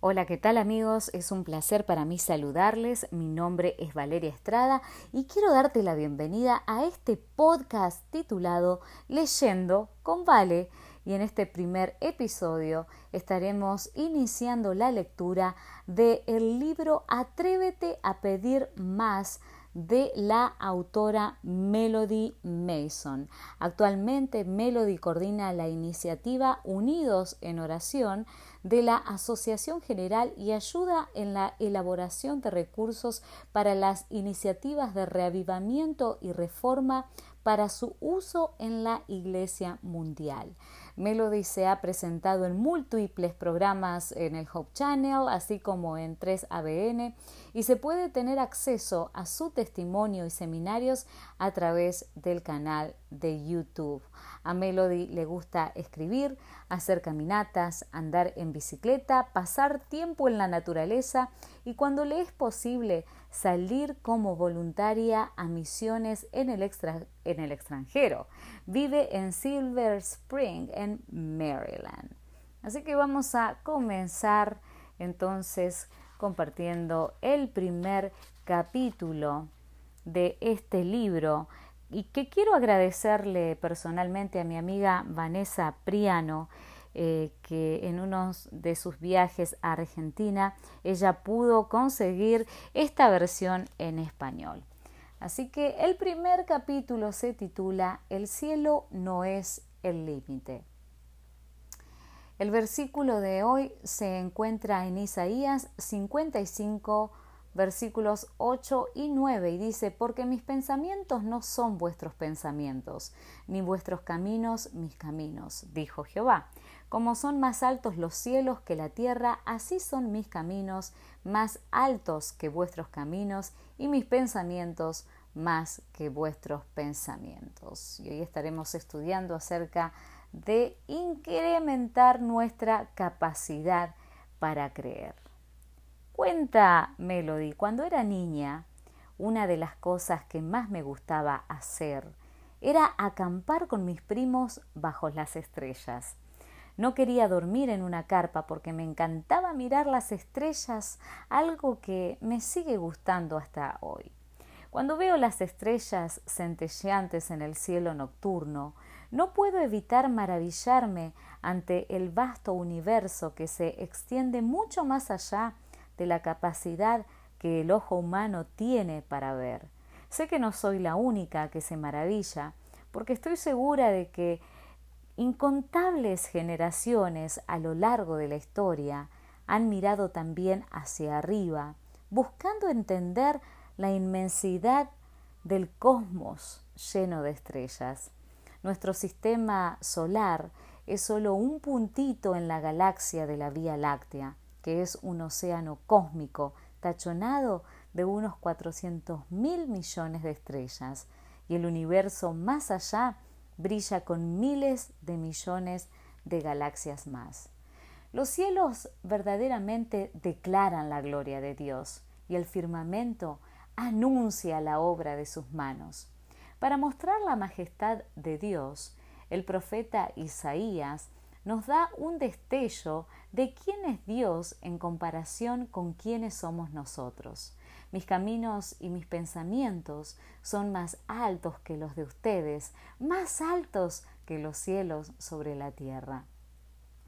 Hola, ¿qué tal amigos? Es un placer para mí saludarles. Mi nombre es Valeria Estrada y quiero darte la bienvenida a este podcast titulado Leyendo con Vale. Y en este primer episodio estaremos iniciando la lectura del el libro Atrévete a pedir más de la autora Melody Mason. Actualmente Melody coordina la iniciativa Unidos en Oración de la Asociación General y ayuda en la elaboración de recursos para las iniciativas de reavivamiento y reforma para su uso en la Iglesia Mundial. Melody se ha presentado en múltiples programas en el Hope Channel, así como en 3ABN, y se puede tener acceso a su testimonio y seminarios a través del canal de YouTube. A Melody le gusta escribir, hacer caminatas, andar en bicicleta, pasar tiempo en la naturaleza y cuando le es posible salir como voluntaria a misiones en el, en el extranjero. Vive en Silver Spring, en Maryland. Así que vamos a comenzar entonces compartiendo el primer capítulo de este libro y que quiero agradecerle personalmente a mi amiga Vanessa Priano, eh, que en uno de sus viajes a Argentina ella pudo conseguir esta versión en español. Así que el primer capítulo se titula El cielo no es el límite. El versículo de hoy se encuentra en Isaías 55, versículos 8 y 9 y dice, porque mis pensamientos no son vuestros pensamientos, ni vuestros caminos mis caminos, dijo Jehová. Como son más altos los cielos que la tierra, así son mis caminos más altos que vuestros caminos y mis pensamientos más que vuestros pensamientos. Y hoy estaremos estudiando acerca de incrementar nuestra capacidad para creer. Cuenta Melody, cuando era niña, una de las cosas que más me gustaba hacer era acampar con mis primos bajo las estrellas. No quería dormir en una carpa porque me encantaba mirar las estrellas, algo que me sigue gustando hasta hoy. Cuando veo las estrellas centelleantes en el cielo nocturno, no puedo evitar maravillarme ante el vasto universo que se extiende mucho más allá de la capacidad que el ojo humano tiene para ver. Sé que no soy la única que se maravilla, porque estoy segura de que incontables generaciones a lo largo de la historia han mirado también hacia arriba, buscando entender la inmensidad del cosmos lleno de estrellas. Nuestro sistema solar es solo un puntito en la galaxia de la Vía Láctea que es un océano cósmico tachonado de unos 400 mil millones de estrellas, y el universo más allá brilla con miles de millones de galaxias más. Los cielos verdaderamente declaran la gloria de Dios y el firmamento anuncia la obra de sus manos. Para mostrar la majestad de Dios, el profeta Isaías nos da un destello de quién es Dios en comparación con quiénes somos nosotros. Mis caminos y mis pensamientos son más altos que los de ustedes, más altos que los cielos sobre la tierra.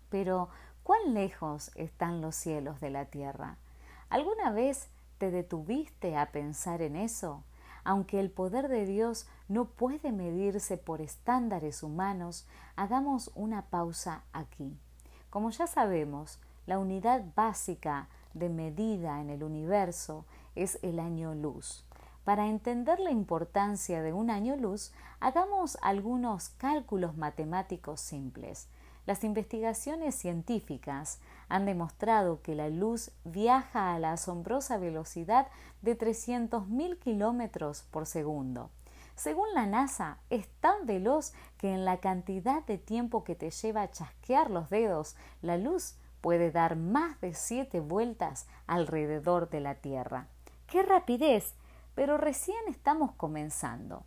Pero, ¿cuán lejos están los cielos de la tierra? ¿Alguna vez te detuviste a pensar en eso? Aunque el poder de Dios no puede medirse por estándares humanos, hagamos una pausa aquí. Como ya sabemos, la unidad básica de medida en el universo es el año luz. Para entender la importancia de un año luz, hagamos algunos cálculos matemáticos simples. Las investigaciones científicas han demostrado que la luz viaja a la asombrosa velocidad de 300.000 kilómetros por segundo. Según la NASA, es tan veloz que en la cantidad de tiempo que te lleva a chasquear los dedos, la luz puede dar más de siete vueltas alrededor de la Tierra. ¡Qué rapidez! Pero recién estamos comenzando.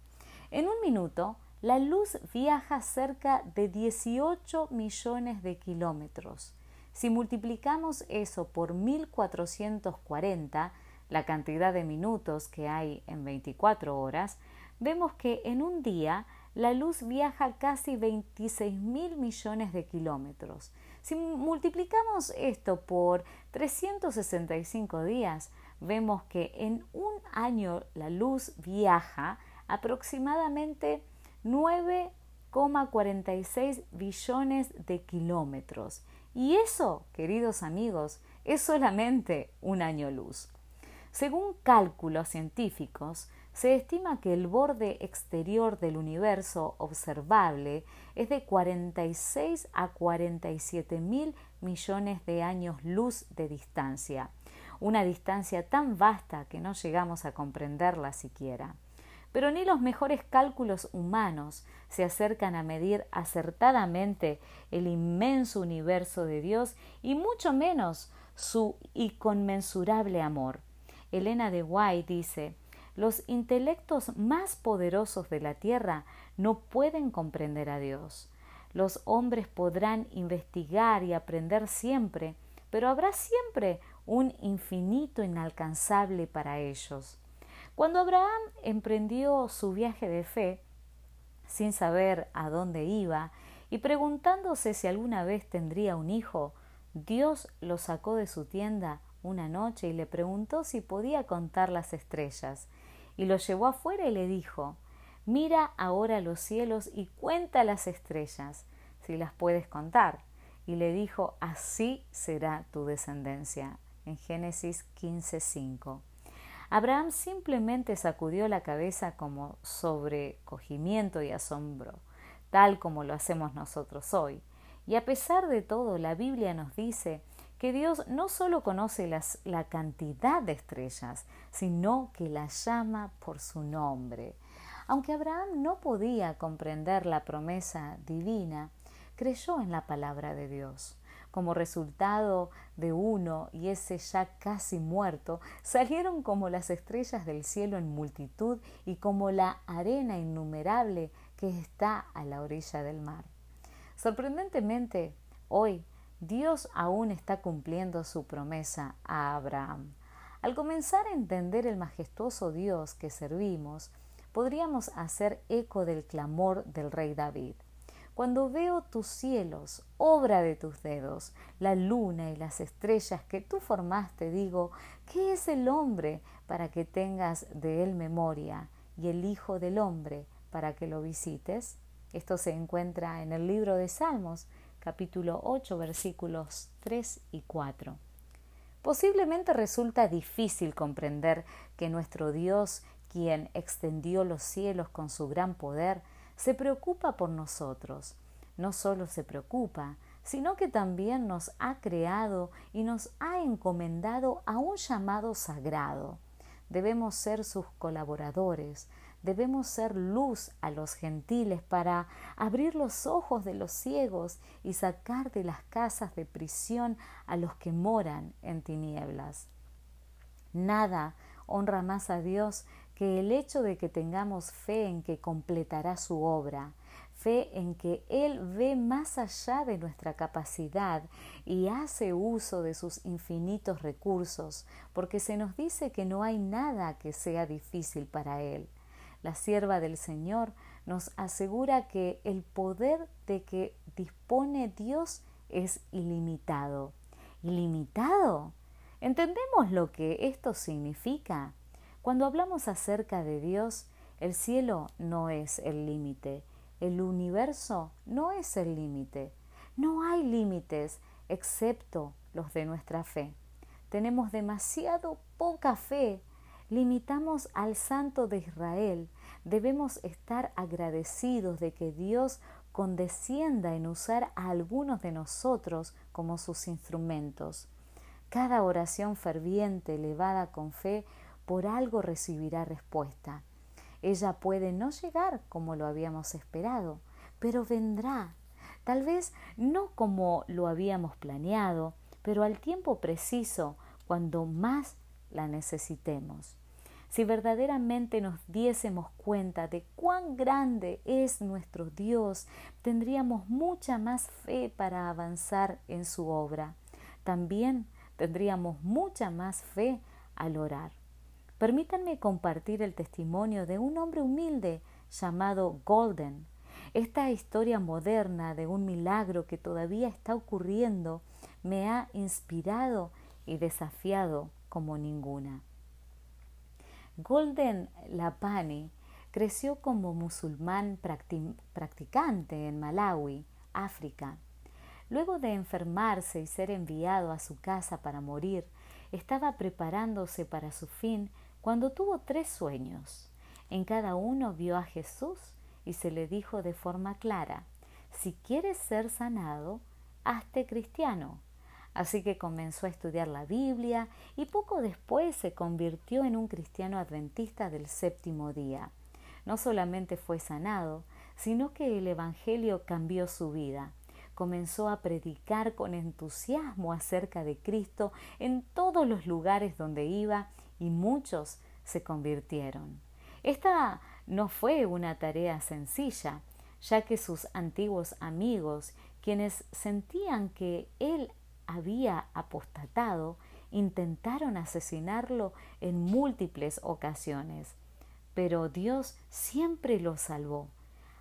En un minuto, la luz viaja cerca de 18 millones de kilómetros. Si multiplicamos eso por 1440, la cantidad de minutos que hay en 24 horas, vemos que en un día la luz viaja casi 26 mil millones de kilómetros. Si multiplicamos esto por 365 días, vemos que en un año la luz viaja aproximadamente 9,46 billones de kilómetros. Y eso, queridos amigos, es solamente un año luz. Según cálculos científicos, se estima que el borde exterior del universo observable es de 46 a 47 mil millones de años luz de distancia, una distancia tan vasta que no llegamos a comprenderla siquiera. Pero ni los mejores cálculos humanos se acercan a medir acertadamente el inmenso universo de Dios y mucho menos su inconmensurable amor. Elena de White dice los intelectos más poderosos de la tierra no pueden comprender a Dios. Los hombres podrán investigar y aprender siempre, pero habrá siempre un infinito inalcanzable para ellos. Cuando Abraham emprendió su viaje de fe, sin saber a dónde iba y preguntándose si alguna vez tendría un hijo, Dios lo sacó de su tienda una noche y le preguntó si podía contar las estrellas y lo llevó afuera y le dijo Mira ahora los cielos y cuenta las estrellas, si las puedes contar. Y le dijo Así será tu descendencia. En Génesis 15:5. Abraham simplemente sacudió la cabeza como sobrecogimiento y asombro, tal como lo hacemos nosotros hoy. Y a pesar de todo, la Biblia nos dice que Dios no solo conoce la cantidad de estrellas, sino que las llama por su nombre. Aunque Abraham no podía comprender la promesa divina, creyó en la palabra de Dios. Como resultado de uno y ese ya casi muerto, salieron como las estrellas del cielo en multitud y como la arena innumerable que está a la orilla del mar. Sorprendentemente, hoy Dios aún está cumpliendo su promesa a Abraham. Al comenzar a entender el majestuoso Dios que servimos, podríamos hacer eco del clamor del rey David. Cuando veo tus cielos, obra de tus dedos, la luna y las estrellas que tú formaste, digo, ¿qué es el hombre para que tengas de él memoria y el Hijo del hombre para que lo visites? Esto se encuentra en el libro de Salmos, capítulo 8, versículos 3 y 4. Posiblemente resulta difícil comprender que nuestro Dios, quien extendió los cielos con su gran poder, se preocupa por nosotros. No solo se preocupa, sino que también nos ha creado y nos ha encomendado a un llamado sagrado. Debemos ser sus colaboradores, Debemos ser luz a los gentiles para abrir los ojos de los ciegos y sacar de las casas de prisión a los que moran en tinieblas. Nada honra más a Dios que el hecho de que tengamos fe en que completará su obra, fe en que Él ve más allá de nuestra capacidad y hace uso de sus infinitos recursos, porque se nos dice que no hay nada que sea difícil para Él la sierva del Señor, nos asegura que el poder de que dispone Dios es ilimitado. ¿Ilimitado? ¿Entendemos lo que esto significa? Cuando hablamos acerca de Dios, el cielo no es el límite, el universo no es el límite. No hay límites excepto los de nuestra fe. Tenemos demasiado poca fe limitamos al Santo de Israel, debemos estar agradecidos de que Dios condescienda en usar a algunos de nosotros como sus instrumentos. Cada oración ferviente, elevada con fe, por algo recibirá respuesta. Ella puede no llegar como lo habíamos esperado, pero vendrá. Tal vez no como lo habíamos planeado, pero al tiempo preciso, cuando más la necesitemos. Si verdaderamente nos diésemos cuenta de cuán grande es nuestro Dios, tendríamos mucha más fe para avanzar en su obra. también tendríamos mucha más fe al orar. Permítanme compartir el testimonio de un hombre humilde llamado Golden. Esta historia moderna de un milagro que todavía está ocurriendo me ha inspirado y desafiado como ninguna. Golden Lapani creció como musulmán practicante en Malawi, África. Luego de enfermarse y ser enviado a su casa para morir, estaba preparándose para su fin cuando tuvo tres sueños. En cada uno vio a Jesús y se le dijo de forma clara, si quieres ser sanado, hazte cristiano. Así que comenzó a estudiar la Biblia y poco después se convirtió en un cristiano adventista del séptimo día. No solamente fue sanado, sino que el Evangelio cambió su vida comenzó a predicar con entusiasmo acerca de Cristo en todos los lugares donde iba y muchos se convirtieron. Esta no fue una tarea sencilla, ya que sus antiguos amigos, quienes sentían que él había apostatado, intentaron asesinarlo en múltiples ocasiones. Pero Dios siempre lo salvó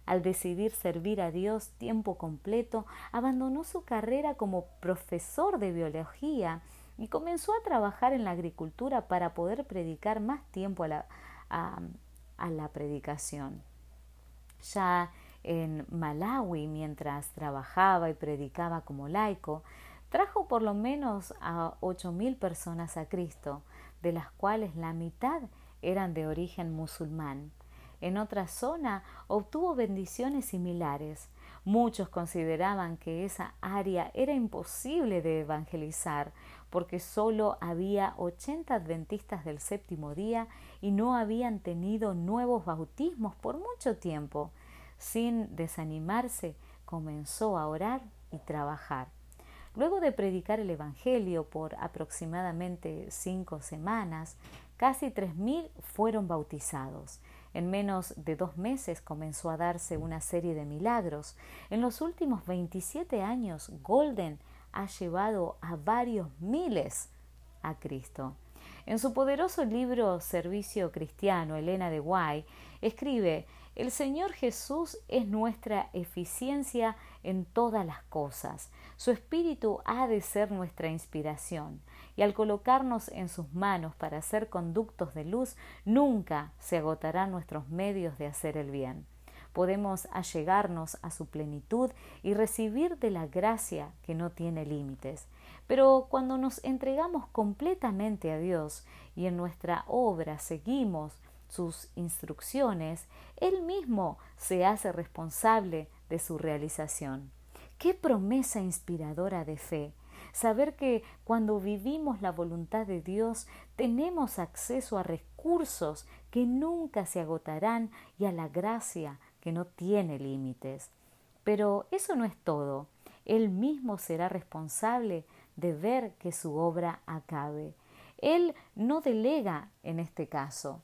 al decidir servir a Dios tiempo completo, abandonó su carrera como profesor de biología y comenzó a trabajar en la agricultura para poder predicar más tiempo a la, a la predicación. Ya en Malawi, mientras trabajaba y predicaba como laico, trajo por lo menos a ocho mil personas a Cristo, de las cuales la mitad eran de origen musulmán. En otra zona obtuvo bendiciones similares. Muchos consideraban que esa área era imposible de evangelizar porque solo había 80 adventistas del séptimo día y no habían tenido nuevos bautismos por mucho tiempo. Sin desanimarse, comenzó a orar y trabajar. Luego de predicar el Evangelio por aproximadamente cinco semanas, casi tres mil fueron bautizados. En menos de dos meses comenzó a darse una serie de milagros. En los últimos 27 años, Golden ha llevado a varios miles a Cristo. En su poderoso libro Servicio Cristiano, Elena de Guay escribe el Señor Jesús es nuestra eficiencia en todas las cosas. Su espíritu ha de ser nuestra inspiración. Y al colocarnos en sus manos para ser conductos de luz, nunca se agotarán nuestros medios de hacer el bien. Podemos allegarnos a su plenitud y recibir de la gracia que no tiene límites. Pero cuando nos entregamos completamente a Dios y en nuestra obra seguimos sus instrucciones, Él mismo se hace responsable de su realización. Qué promesa inspiradora de fe. Saber que cuando vivimos la voluntad de Dios tenemos acceso a recursos que nunca se agotarán y a la gracia que no tiene límites. Pero eso no es todo. Él mismo será responsable de ver que su obra acabe. Él no delega en este caso.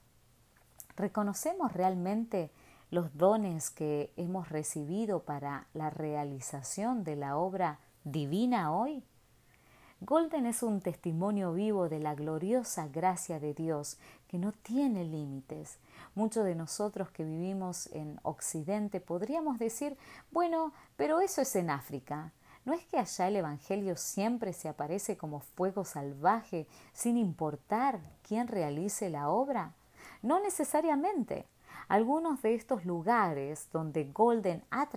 ¿Reconocemos realmente los dones que hemos recibido para la realización de la obra divina hoy? Golden es un testimonio vivo de la gloriosa gracia de Dios que no tiene límites. Muchos de nosotros que vivimos en Occidente podríamos decir, bueno, pero eso es en África. ¿No es que allá el Evangelio siempre se aparece como fuego salvaje sin importar quién realice la obra? No necesariamente. Algunos de estos lugares donde Golden ha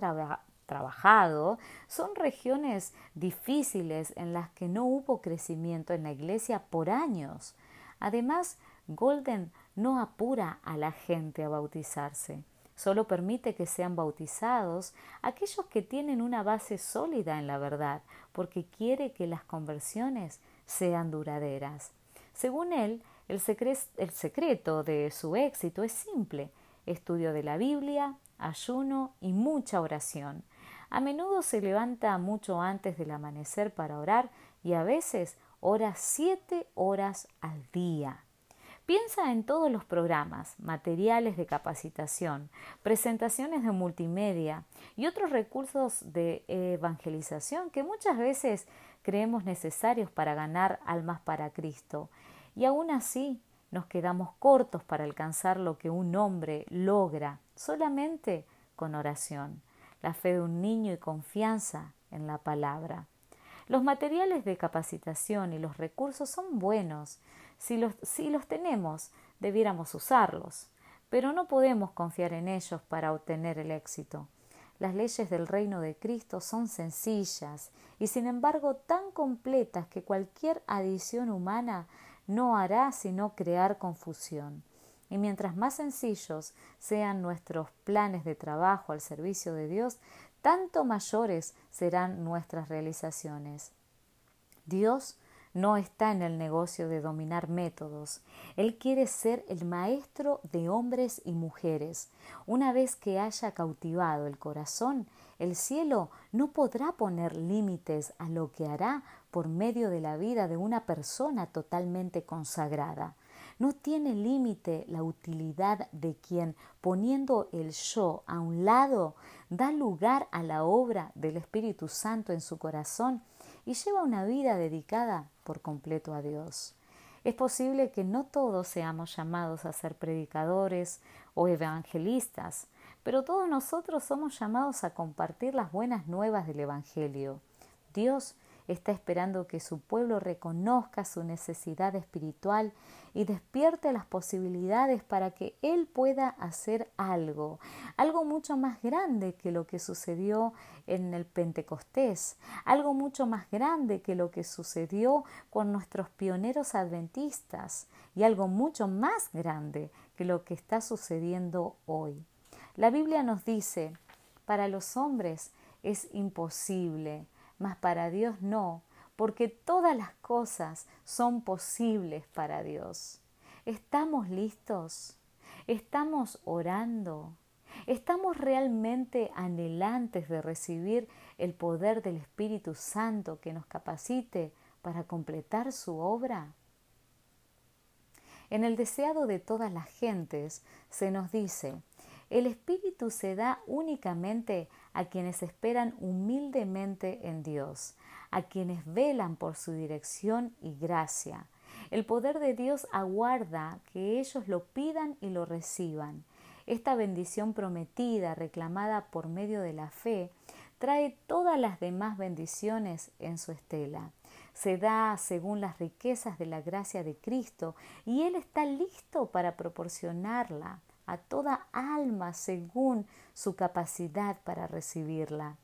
trabajado son regiones difíciles en las que no hubo crecimiento en la iglesia por años. Además, Golden no apura a la gente a bautizarse. Solo permite que sean bautizados aquellos que tienen una base sólida en la verdad, porque quiere que las conversiones sean duraderas. Según él, el, secreto de su éxito es simple, estudio de la Biblia, ayuno y mucha oración. A menudo se levanta mucho antes del amanecer para orar y a veces ora siete horas al día. Piensa en todos los programas, materiales de capacitación, presentaciones de multimedia y otros recursos de evangelización que muchas veces creemos necesarios para ganar almas para Cristo. Y aún así nos quedamos cortos para alcanzar lo que un hombre logra solamente con oración, la fe de un niño y confianza en la palabra. Los materiales de capacitación y los recursos son buenos. Si los, si los tenemos, debiéramos usarlos, pero no podemos confiar en ellos para obtener el éxito. Las leyes del reino de Cristo son sencillas y sin embargo tan completas que cualquier adición humana no hará sino crear confusión. Y mientras más sencillos sean nuestros planes de trabajo al servicio de Dios, tanto mayores serán nuestras realizaciones. Dios no está en el negocio de dominar métodos. Él quiere ser el maestro de hombres y mujeres. Una vez que haya cautivado el corazón, el cielo no podrá poner límites a lo que hará por medio de la vida de una persona totalmente consagrada. No tiene límite la utilidad de quien, poniendo el yo a un lado, da lugar a la obra del Espíritu Santo en su corazón y lleva una vida dedicada por completo a Dios. Es posible que no todos seamos llamados a ser predicadores o evangelistas, pero todos nosotros somos llamados a compartir las buenas nuevas del Evangelio. Dios está esperando que su pueblo reconozca su necesidad espiritual y despierte las posibilidades para que Él pueda hacer algo, algo mucho más grande que lo que sucedió en el Pentecostés, algo mucho más grande que lo que sucedió con nuestros pioneros adventistas y algo mucho más grande que lo que está sucediendo hoy. La Biblia nos dice, para los hombres es imposible, mas para Dios no, porque todas las cosas son posibles para Dios. ¿Estamos listos? ¿Estamos orando? ¿Estamos realmente anhelantes de recibir el poder del Espíritu Santo que nos capacite para completar su obra? En el deseado de todas las gentes se nos dice, el Espíritu se da únicamente a quienes esperan humildemente en Dios, a quienes velan por su dirección y gracia. El poder de Dios aguarda que ellos lo pidan y lo reciban. Esta bendición prometida, reclamada por medio de la fe, trae todas las demás bendiciones en su estela. Se da según las riquezas de la gracia de Cristo y Él está listo para proporcionarla a toda alma según su capacidad para recibirla.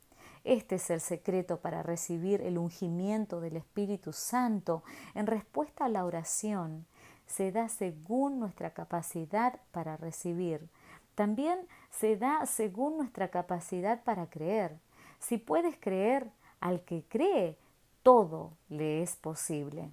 Este es el secreto para recibir el ungimiento del Espíritu Santo en respuesta a la oración. Se da según nuestra capacidad para recibir. También se da según nuestra capacidad para creer. Si puedes creer, al que cree, todo le es posible.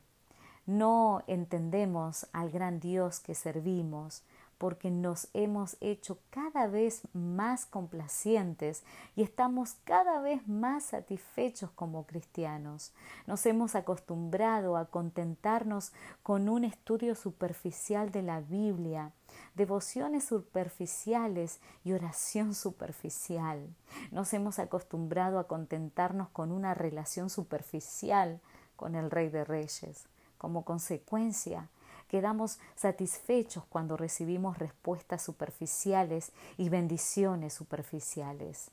No entendemos al gran Dios que servimos, porque nos hemos hecho cada vez más complacientes y estamos cada vez más satisfechos como cristianos. Nos hemos acostumbrado a contentarnos con un estudio superficial de la Biblia, devociones superficiales y oración superficial. Nos hemos acostumbrado a contentarnos con una relación superficial con el Rey de Reyes. Como consecuencia, Quedamos satisfechos cuando recibimos respuestas superficiales y bendiciones superficiales.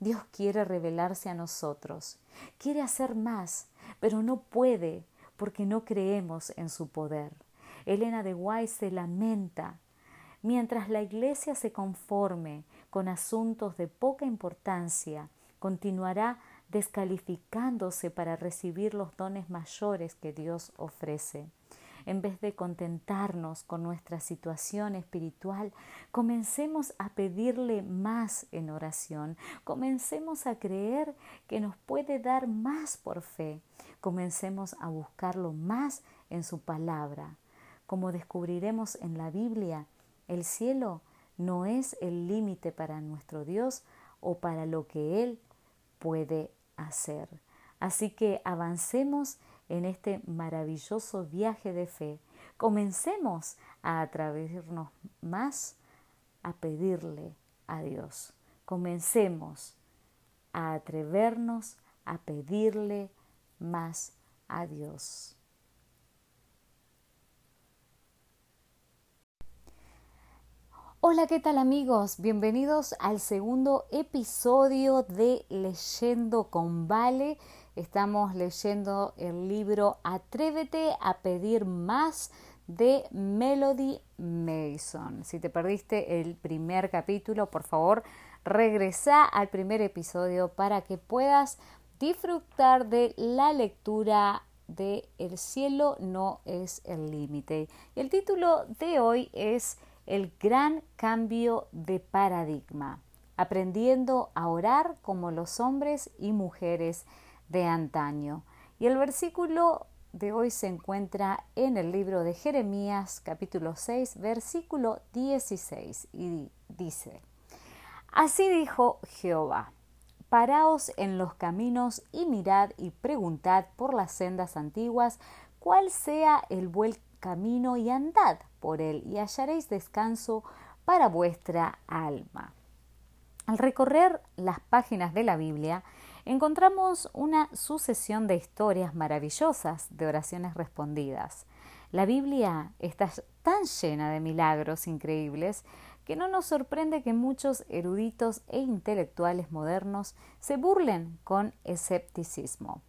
Dios quiere revelarse a nosotros, quiere hacer más, pero no puede porque no creemos en su poder. Elena de White se lamenta. Mientras la Iglesia se conforme con asuntos de poca importancia, continuará descalificándose para recibir los dones mayores que Dios ofrece. En vez de contentarnos con nuestra situación espiritual, comencemos a pedirle más en oración, comencemos a creer que nos puede dar más por fe, comencemos a buscarlo más en su palabra. Como descubriremos en la Biblia, el cielo no es el límite para nuestro Dios o para lo que Él puede hacer. Así que avancemos en este maravilloso viaje de fe, comencemos a atrevernos más a pedirle a Dios. Comencemos a atrevernos a pedirle más a Dios. Hola, ¿qué tal amigos? Bienvenidos al segundo episodio de Leyendo con Vale. Estamos leyendo el libro Atrévete a pedir más de Melody Mason. Si te perdiste el primer capítulo, por favor, regresa al primer episodio para que puedas disfrutar de la lectura de El cielo no es el límite. El título de hoy es El gran cambio de paradigma, aprendiendo a orar como los hombres y mujeres de antaño. Y el versículo de hoy se encuentra en el libro de Jeremías capítulo 6 versículo 16 y dice, Así dijo Jehová, paraos en los caminos y mirad y preguntad por las sendas antiguas cuál sea el buen camino y andad por él y hallaréis descanso para vuestra alma. Al recorrer las páginas de la Biblia, encontramos una sucesión de historias maravillosas de oraciones respondidas. La Biblia está tan llena de milagros increíbles que no nos sorprende que muchos eruditos e intelectuales modernos se burlen con escepticismo.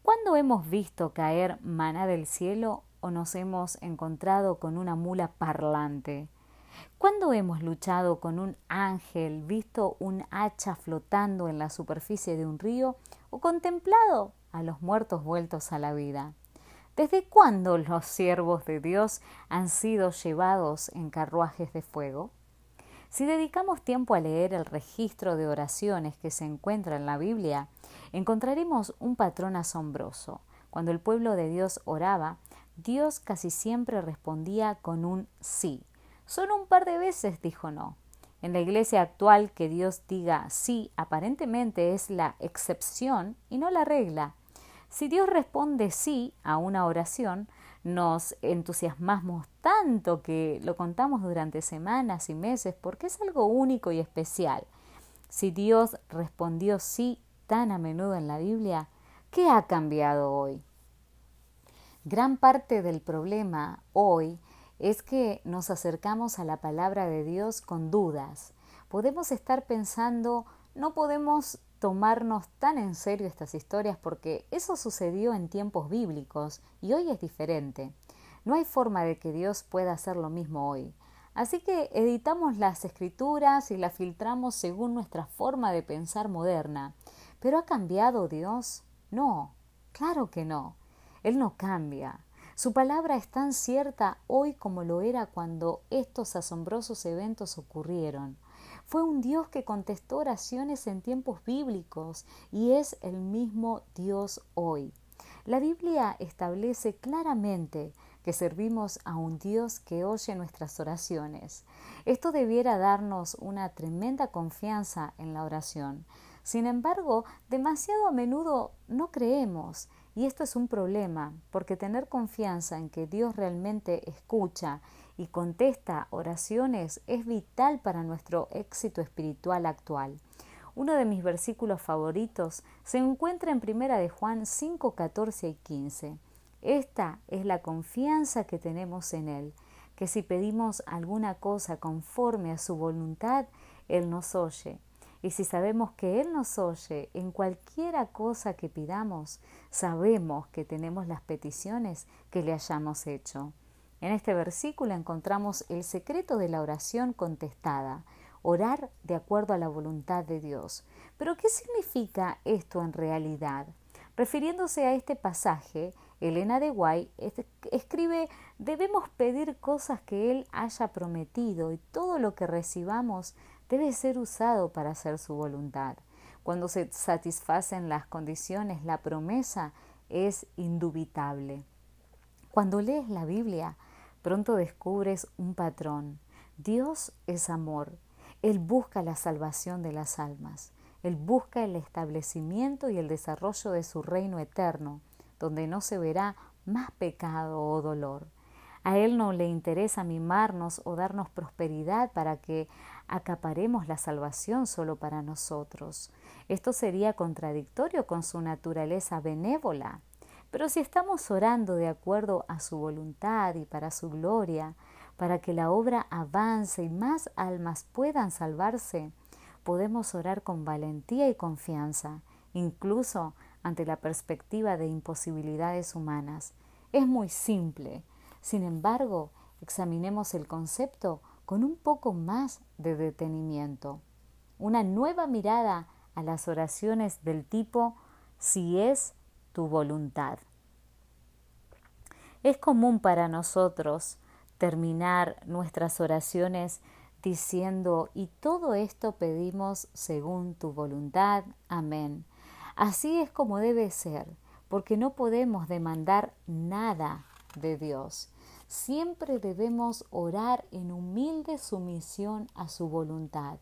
¿Cuándo hemos visto caer maná del cielo o nos hemos encontrado con una mula parlante? ¿Cuándo hemos luchado con un ángel, visto un hacha flotando en la superficie de un río o contemplado a los muertos vueltos a la vida? ¿Desde cuándo los siervos de Dios han sido llevados en carruajes de fuego? Si dedicamos tiempo a leer el registro de oraciones que se encuentra en la Biblia, encontraremos un patrón asombroso. Cuando el pueblo de Dios oraba, Dios casi siempre respondía con un sí. Solo un par de veces dijo no. En la iglesia actual que Dios diga sí aparentemente es la excepción y no la regla. Si Dios responde sí a una oración, nos entusiasmamos tanto que lo contamos durante semanas y meses porque es algo único y especial. Si Dios respondió sí tan a menudo en la Biblia, ¿qué ha cambiado hoy? Gran parte del problema hoy es que nos acercamos a la palabra de Dios con dudas. Podemos estar pensando, no podemos tomarnos tan en serio estas historias porque eso sucedió en tiempos bíblicos y hoy es diferente. No hay forma de que Dios pueda hacer lo mismo hoy. Así que editamos las escrituras y las filtramos según nuestra forma de pensar moderna. ¿Pero ha cambiado Dios? No, claro que no. Él no cambia. Su palabra es tan cierta hoy como lo era cuando estos asombrosos eventos ocurrieron. Fue un Dios que contestó oraciones en tiempos bíblicos y es el mismo Dios hoy. La Biblia establece claramente que servimos a un Dios que oye nuestras oraciones. Esto debiera darnos una tremenda confianza en la oración. Sin embargo, demasiado a menudo no creemos y esto es un problema, porque tener confianza en que Dios realmente escucha y contesta oraciones es vital para nuestro éxito espiritual actual. Uno de mis versículos favoritos se encuentra en Primera de Juan 5, 14 y 15. Esta es la confianza que tenemos en Él, que si pedimos alguna cosa conforme a su voluntad, Él nos oye. Y si sabemos que Él nos oye en cualquiera cosa que pidamos, sabemos que tenemos las peticiones que le hayamos hecho. En este versículo encontramos el secreto de la oración contestada, orar de acuerdo a la voluntad de Dios. Pero ¿qué significa esto en realidad? Refiriéndose a este pasaje, Elena de Guay escribe, debemos pedir cosas que Él haya prometido y todo lo que recibamos debe ser usado para hacer su voluntad. Cuando se satisfacen las condiciones, la promesa es indubitable. Cuando lees la Biblia, pronto descubres un patrón. Dios es amor. Él busca la salvación de las almas. Él busca el establecimiento y el desarrollo de su reino eterno, donde no se verá más pecado o dolor. A Él no le interesa mimarnos o darnos prosperidad para que acaparemos la salvación solo para nosotros. Esto sería contradictorio con su naturaleza benévola. Pero si estamos orando de acuerdo a su voluntad y para su gloria, para que la obra avance y más almas puedan salvarse, podemos orar con valentía y confianza, incluso ante la perspectiva de imposibilidades humanas. Es muy simple. Sin embargo, examinemos el concepto con un poco más de detenimiento. Una nueva mirada a las oraciones del tipo si es tu voluntad. Es común para nosotros terminar nuestras oraciones diciendo, y todo esto pedimos según tu voluntad. Amén. Así es como debe ser, porque no podemos demandar nada de Dios. Siempre debemos orar en humilde sumisión a su voluntad.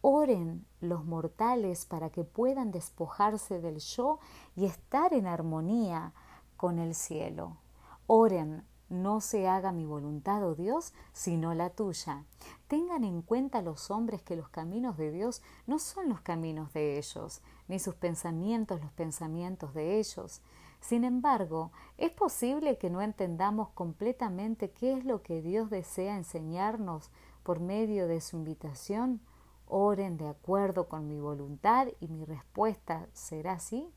Oren los mortales para que puedan despojarse del yo y estar en armonía con el cielo. Oren, no se haga mi voluntad, oh Dios, sino la tuya. Tengan en cuenta los hombres que los caminos de Dios no son los caminos de ellos, ni sus pensamientos los pensamientos de ellos. Sin embargo, es posible que no entendamos completamente qué es lo que Dios desea enseñarnos por medio de su invitación oren de acuerdo con mi voluntad y mi respuesta será así?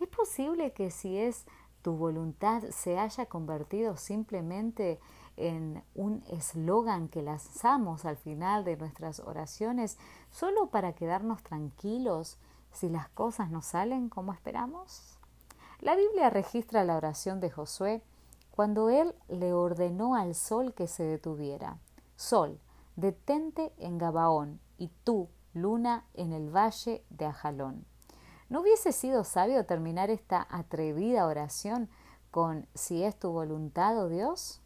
¿Es posible que si es tu voluntad se haya convertido simplemente en un eslogan que lanzamos al final de nuestras oraciones solo para quedarnos tranquilos si las cosas no salen como esperamos? La Biblia registra la oración de Josué cuando él le ordenó al sol que se detuviera. Sol, detente en Gabaón y tú, luna, en el valle de Ajalón. ¿No hubiese sido sabio terminar esta atrevida oración con si es tu voluntad, oh Dios?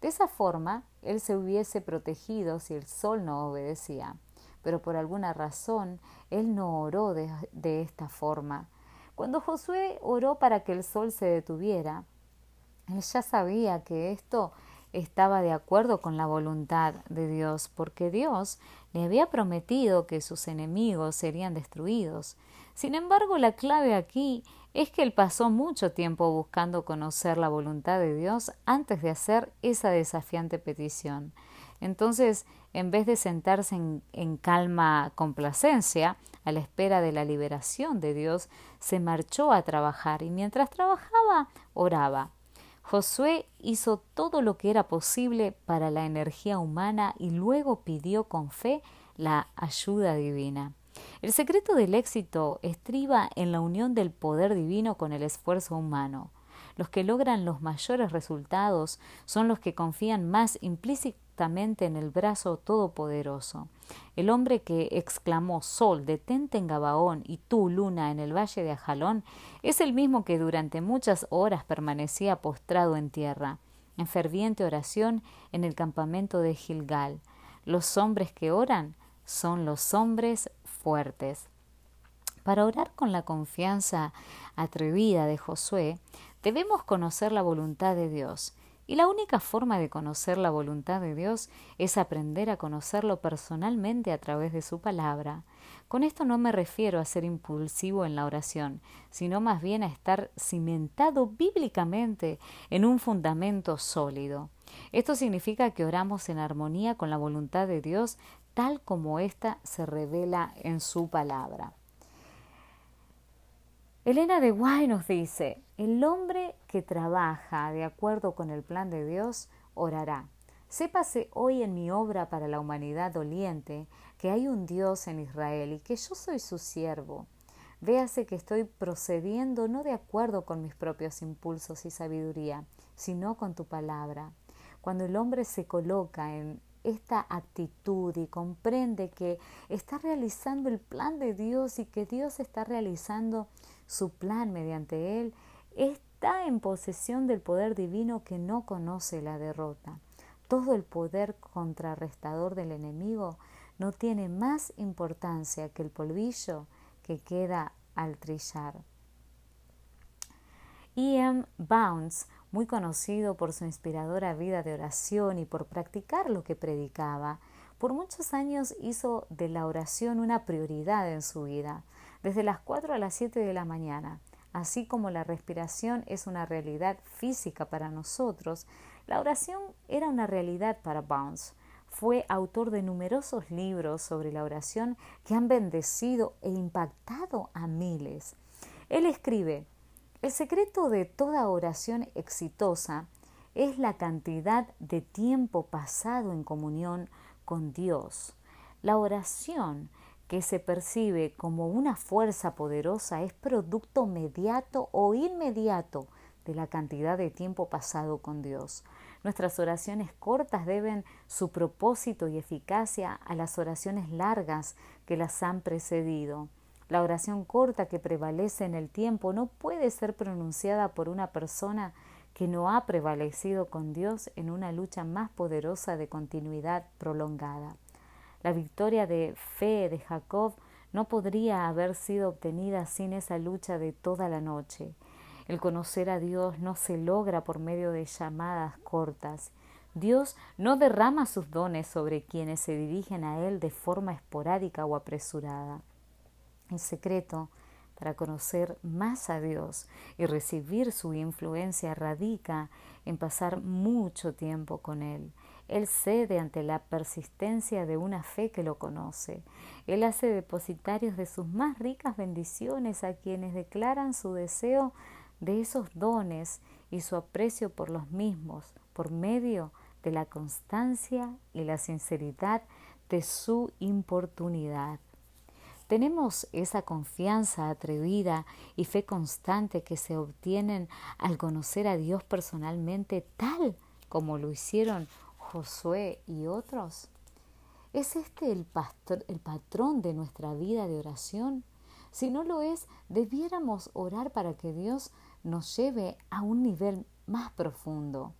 De esa forma, él se hubiese protegido si el sol no obedecía. Pero por alguna razón, él no oró de, de esta forma. Cuando Josué oró para que el sol se detuviera, él ya sabía que esto estaba de acuerdo con la voluntad de Dios, porque Dios le había prometido que sus enemigos serían destruidos. Sin embargo, la clave aquí es que él pasó mucho tiempo buscando conocer la voluntad de Dios antes de hacer esa desafiante petición. Entonces, en vez de sentarse en, calma complacencia, a la espera de la liberación de Dios, se marchó a trabajar y mientras trabajaba, oraba. Josué hizo todo lo que era posible para la energía humana y luego pidió con fe la ayuda divina. El secreto del éxito estriba en la unión del poder divino con el esfuerzo humano. Los que logran los mayores resultados son los que confían más implícitamente en el brazo todopoderoso. El hombre que exclamó Sol, detente en Gabaón y tú, Luna, en el valle de Ajalón, es el mismo que durante muchas horas permanecía postrado en tierra, en ferviente oración en el campamento de Gilgal. Los hombres que oran son los hombres fuertes. Para orar con la confianza atrevida de Josué, debemos conocer la voluntad de Dios y la única forma de conocer la voluntad de Dios es aprender a conocerlo personalmente a través de su palabra. Con esto no me refiero a ser impulsivo en la oración, sino más bien a estar cimentado bíblicamente en un fundamento sólido. Esto significa que oramos en armonía con la voluntad de Dios tal como ésta se revela en su palabra. Elena de Guay nos dice, el hombre que trabaja de acuerdo con el plan de Dios orará. Sépase hoy en mi obra para la humanidad doliente que hay un Dios en Israel y que yo soy su siervo. Véase que estoy procediendo no de acuerdo con mis propios impulsos y sabiduría, sino con tu palabra. Cuando el hombre se coloca en esta actitud y comprende que está realizando el plan de Dios y que Dios está realizando su plan mediante él, está en posesión del poder divino que no conoce la derrota. Todo el poder contrarrestador del enemigo no tiene más importancia que el polvillo que queda al trillar. E.M. Bounds muy conocido por su inspiradora vida de oración y por practicar lo que predicaba, por muchos años hizo de la oración una prioridad en su vida, desde las 4 a las 7 de la mañana. Así como la respiración es una realidad física para nosotros, la oración era una realidad para Bounce. Fue autor de numerosos libros sobre la oración que han bendecido e impactado a miles. Él escribe, el secreto de toda oración exitosa es la cantidad de tiempo pasado en comunión con Dios. La oración que se percibe como una fuerza poderosa es producto mediato o inmediato de la cantidad de tiempo pasado con Dios. Nuestras oraciones cortas deben su propósito y eficacia a las oraciones largas que las han precedido. La oración corta que prevalece en el tiempo no puede ser pronunciada por una persona que no ha prevalecido con Dios en una lucha más poderosa de continuidad prolongada. La victoria de fe de Jacob no podría haber sido obtenida sin esa lucha de toda la noche. El conocer a Dios no se logra por medio de llamadas cortas. Dios no derrama sus dones sobre quienes se dirigen a Él de forma esporádica o apresurada. El secreto para conocer más a Dios y recibir su influencia radica en pasar mucho tiempo con Él. Él cede ante la persistencia de una fe que lo conoce. Él hace depositarios de sus más ricas bendiciones a quienes declaran su deseo de esos dones y su aprecio por los mismos por medio de la constancia y la sinceridad de su importunidad. Tenemos esa confianza atrevida y fe constante que se obtienen al conocer a Dios personalmente tal como lo hicieron Josué y otros. ¿Es este el, el patrón de nuestra vida de oración? Si no lo es, debiéramos orar para que Dios nos lleve a un nivel más profundo.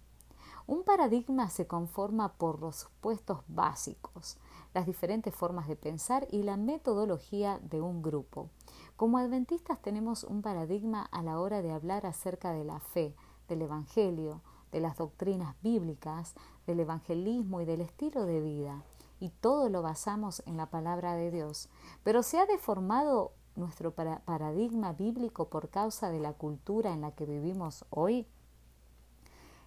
Un paradigma se conforma por los supuestos básicos, las diferentes formas de pensar y la metodología de un grupo. Como adventistas tenemos un paradigma a la hora de hablar acerca de la fe, del Evangelio, de las doctrinas bíblicas, del evangelismo y del estilo de vida. Y todo lo basamos en la palabra de Dios. Pero se ha deformado nuestro paradigma bíblico por causa de la cultura en la que vivimos hoy?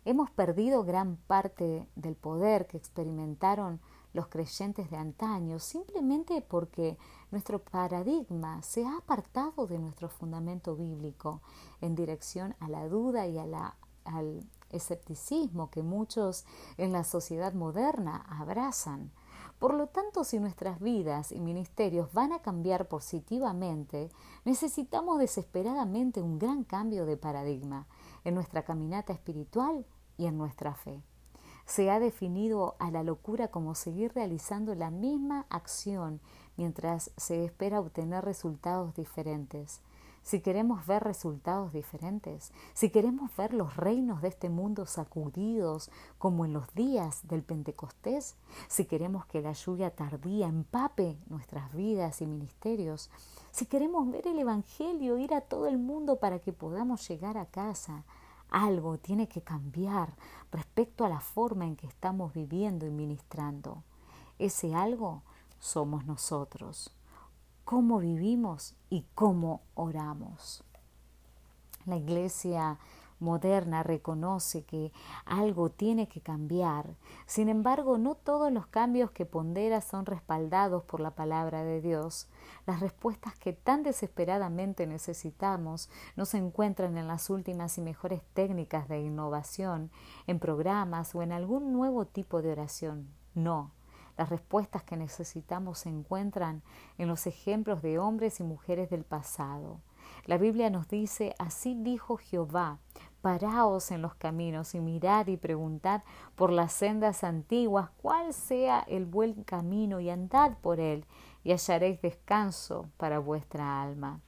Hemos perdido gran parte del poder que experimentaron los creyentes de antaño simplemente porque nuestro paradigma se ha apartado de nuestro fundamento bíblico en dirección a la duda y a la, al escepticismo que muchos en la sociedad moderna abrazan. Por lo tanto, si nuestras vidas y ministerios van a cambiar positivamente, necesitamos desesperadamente un gran cambio de paradigma en nuestra caminata espiritual y en nuestra fe. Se ha definido a la locura como seguir realizando la misma acción mientras se espera obtener resultados diferentes si queremos ver resultados diferentes, si queremos ver los reinos de este mundo sacudidos como en los días del Pentecostés, si queremos que la lluvia tardía empape nuestras vidas y ministerios, si queremos ver el Evangelio ir a todo el mundo para que podamos llegar a casa, algo tiene que cambiar respecto a la forma en que estamos viviendo y ministrando. Ese algo somos nosotros cómo vivimos y cómo oramos. La iglesia moderna reconoce que algo tiene que cambiar. Sin embargo, no todos los cambios que pondera son respaldados por la palabra de Dios. Las respuestas que tan desesperadamente necesitamos no se encuentran en las últimas y mejores técnicas de innovación, en programas o en algún nuevo tipo de oración. No, las respuestas que necesitamos se encuentran en los ejemplos de hombres y mujeres del pasado. La Biblia nos dice, así dijo Jehová, paraos en los caminos y mirad y preguntad por las sendas antiguas cuál sea el buen camino y andad por él y hallaréis descanso para vuestra alma.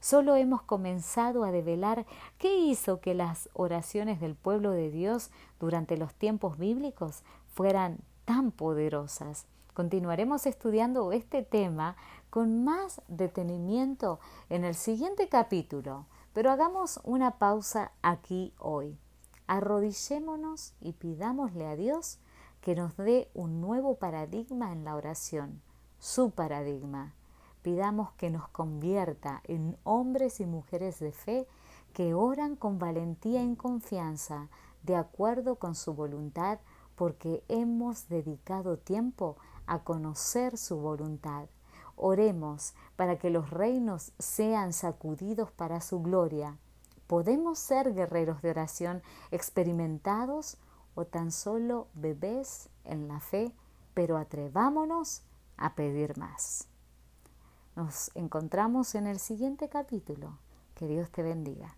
Solo hemos comenzado a develar qué hizo que las oraciones del pueblo de Dios durante los tiempos bíblicos fueran tan poderosas. Continuaremos estudiando este tema con más detenimiento en el siguiente capítulo, pero hagamos una pausa aquí hoy. Arrodillémonos y pidámosle a Dios que nos dé un nuevo paradigma en la oración, su paradigma. Pidamos que nos convierta en hombres y mujeres de fe que oran con valentía y confianza, de acuerdo con su voluntad, porque hemos dedicado tiempo a conocer su voluntad. Oremos para que los reinos sean sacudidos para su gloria. ¿Podemos ser guerreros de oración experimentados o tan solo bebés en la fe, pero atrevámonos a pedir más. Nos encontramos en el siguiente capítulo. Que Dios te bendiga.